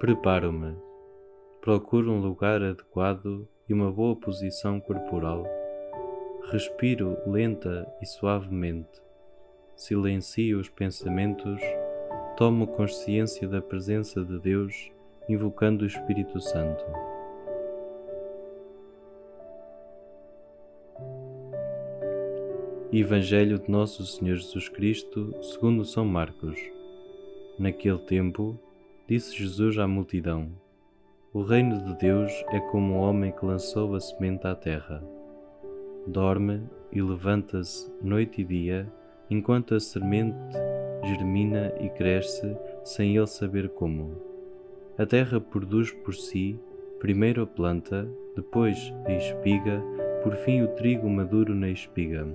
Preparo-me. Procuro um lugar adequado e uma boa posição corporal. Respiro lenta e suavemente. Silencio os pensamentos. Tomo consciência da presença de Deus, invocando o Espírito Santo. Evangelho de Nosso Senhor Jesus Cristo, segundo São Marcos. Naquele tempo, disse Jesus à multidão: O reino de Deus é como um homem que lançou a semente à terra. Dorme e levanta-se noite e dia, enquanto a semente germina e cresce sem ele saber como. A terra produz por si primeiro a planta, depois a espiga, por fim o trigo maduro na espiga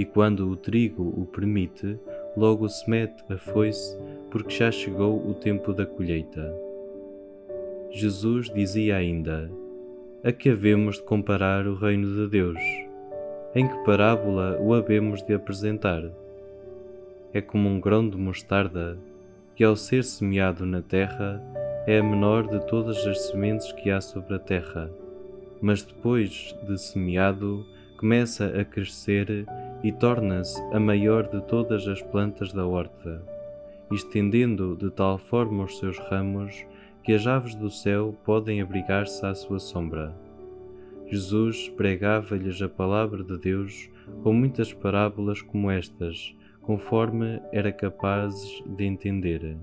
e quando o trigo o permite, logo se mete a foice, porque já chegou o tempo da colheita. Jesus dizia ainda: A que havemos de comparar o reino de Deus? Em que parábola o havemos de apresentar? É como um grão de mostarda, que ao ser semeado na terra é a menor de todas as sementes que há sobre a terra, mas depois de semeado começa a crescer e torna-se a maior de todas as plantas da horta, estendendo de tal forma os seus ramos que as aves do céu podem abrigar-se à sua sombra. Jesus pregava-lhes a palavra de Deus com muitas parábolas como estas, conforme era capazes de entender.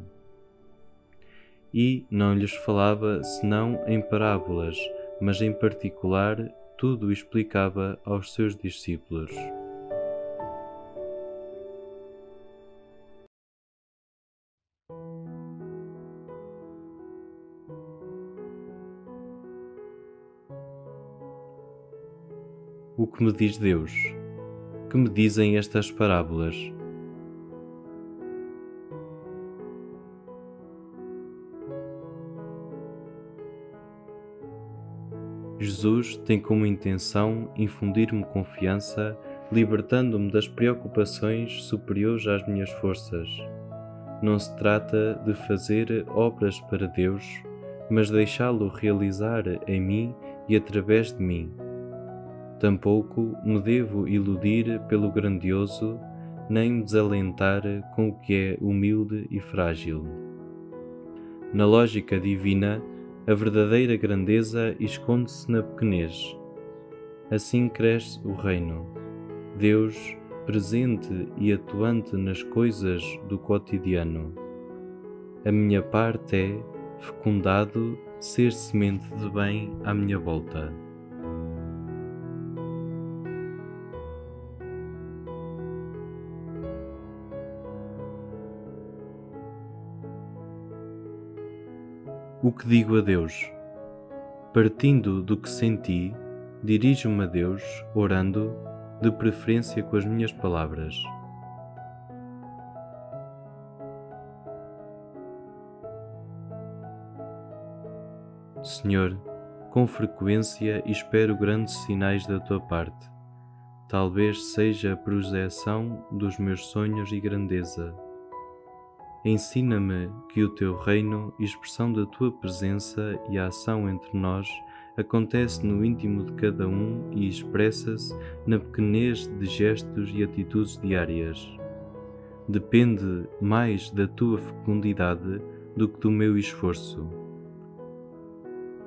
E não lhes falava senão em parábolas, mas em particular tudo explicava aos seus discípulos. O que me diz Deus? Que me dizem estas parábolas? Jesus tem como intenção infundir-me confiança, libertando-me das preocupações superiores às minhas forças. Não se trata de fazer obras para Deus, mas deixá-lo realizar em mim e através de mim Tampouco me devo iludir pelo grandioso, nem desalentar com o que é humilde e frágil. Na lógica divina, a verdadeira grandeza esconde-se na pequenez. Assim cresce o reino. Deus presente e atuante nas coisas do cotidiano. A minha parte é, fecundado, ser semente de bem à minha volta. O que digo a Deus? Partindo do que senti, dirijo-me a Deus, orando, de preferência com as minhas palavras. Senhor, com frequência espero grandes sinais da tua parte. Talvez seja a projeção dos meus sonhos e grandeza Ensina-me que o teu reino, expressão da tua presença e a ação entre nós, acontece no íntimo de cada um e expressa-se na pequenez de gestos e atitudes diárias. Depende mais da tua fecundidade do que do meu esforço.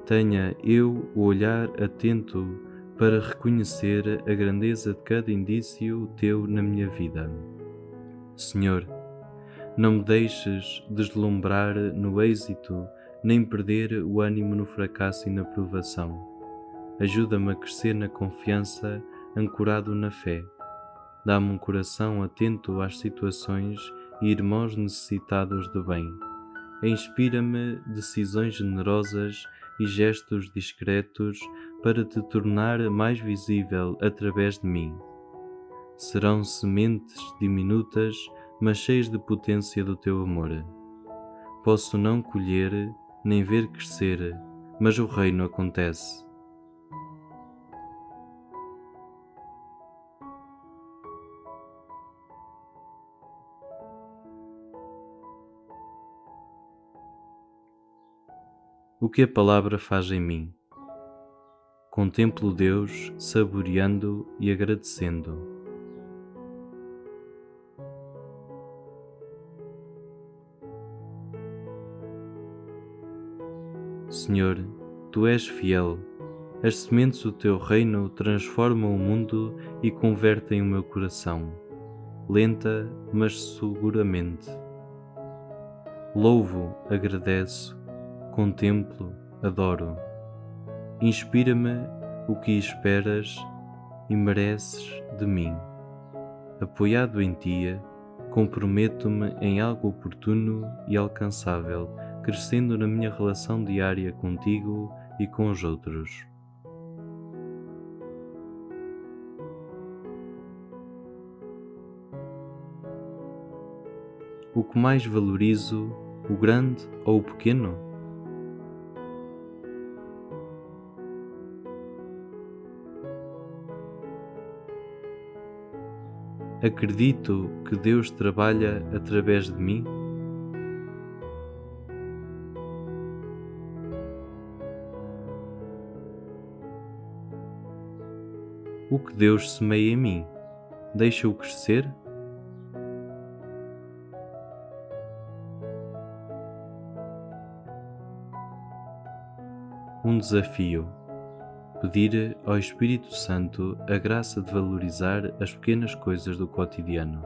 Tenha eu o olhar atento para reconhecer a grandeza de cada indício teu na minha vida. Senhor, não me deixes deslumbrar no êxito, nem perder o ânimo no fracasso e na provação. Ajuda-me a crescer na confiança, ancorado na fé. Dá-me um coração atento às situações e irmãos necessitados de bem. Inspira-me decisões generosas e gestos discretos para te tornar mais visível através de mim. Serão sementes diminutas mas cheios de potência do teu amor. Posso não colher nem ver crescer, mas o reino acontece. o que a palavra faz em mim. Contemplo Deus saboreando e agradecendo. Senhor, tu és fiel. As sementes do teu reino transformam o mundo e convertem o meu coração, lenta, mas seguramente. Louvo, agradeço, contemplo, adoro. Inspira-me o que esperas e mereces de mim. Apoiado em ti, comprometo-me em algo oportuno e alcançável, crescendo na minha relação diária contigo e com os outros. O que mais valorizo, o grande ou o pequeno? Acredito que Deus trabalha através de mim? O que Deus semeia em mim, deixa-o crescer? Um desafio pedir ao Espírito Santo a graça de valorizar as pequenas coisas do cotidiano.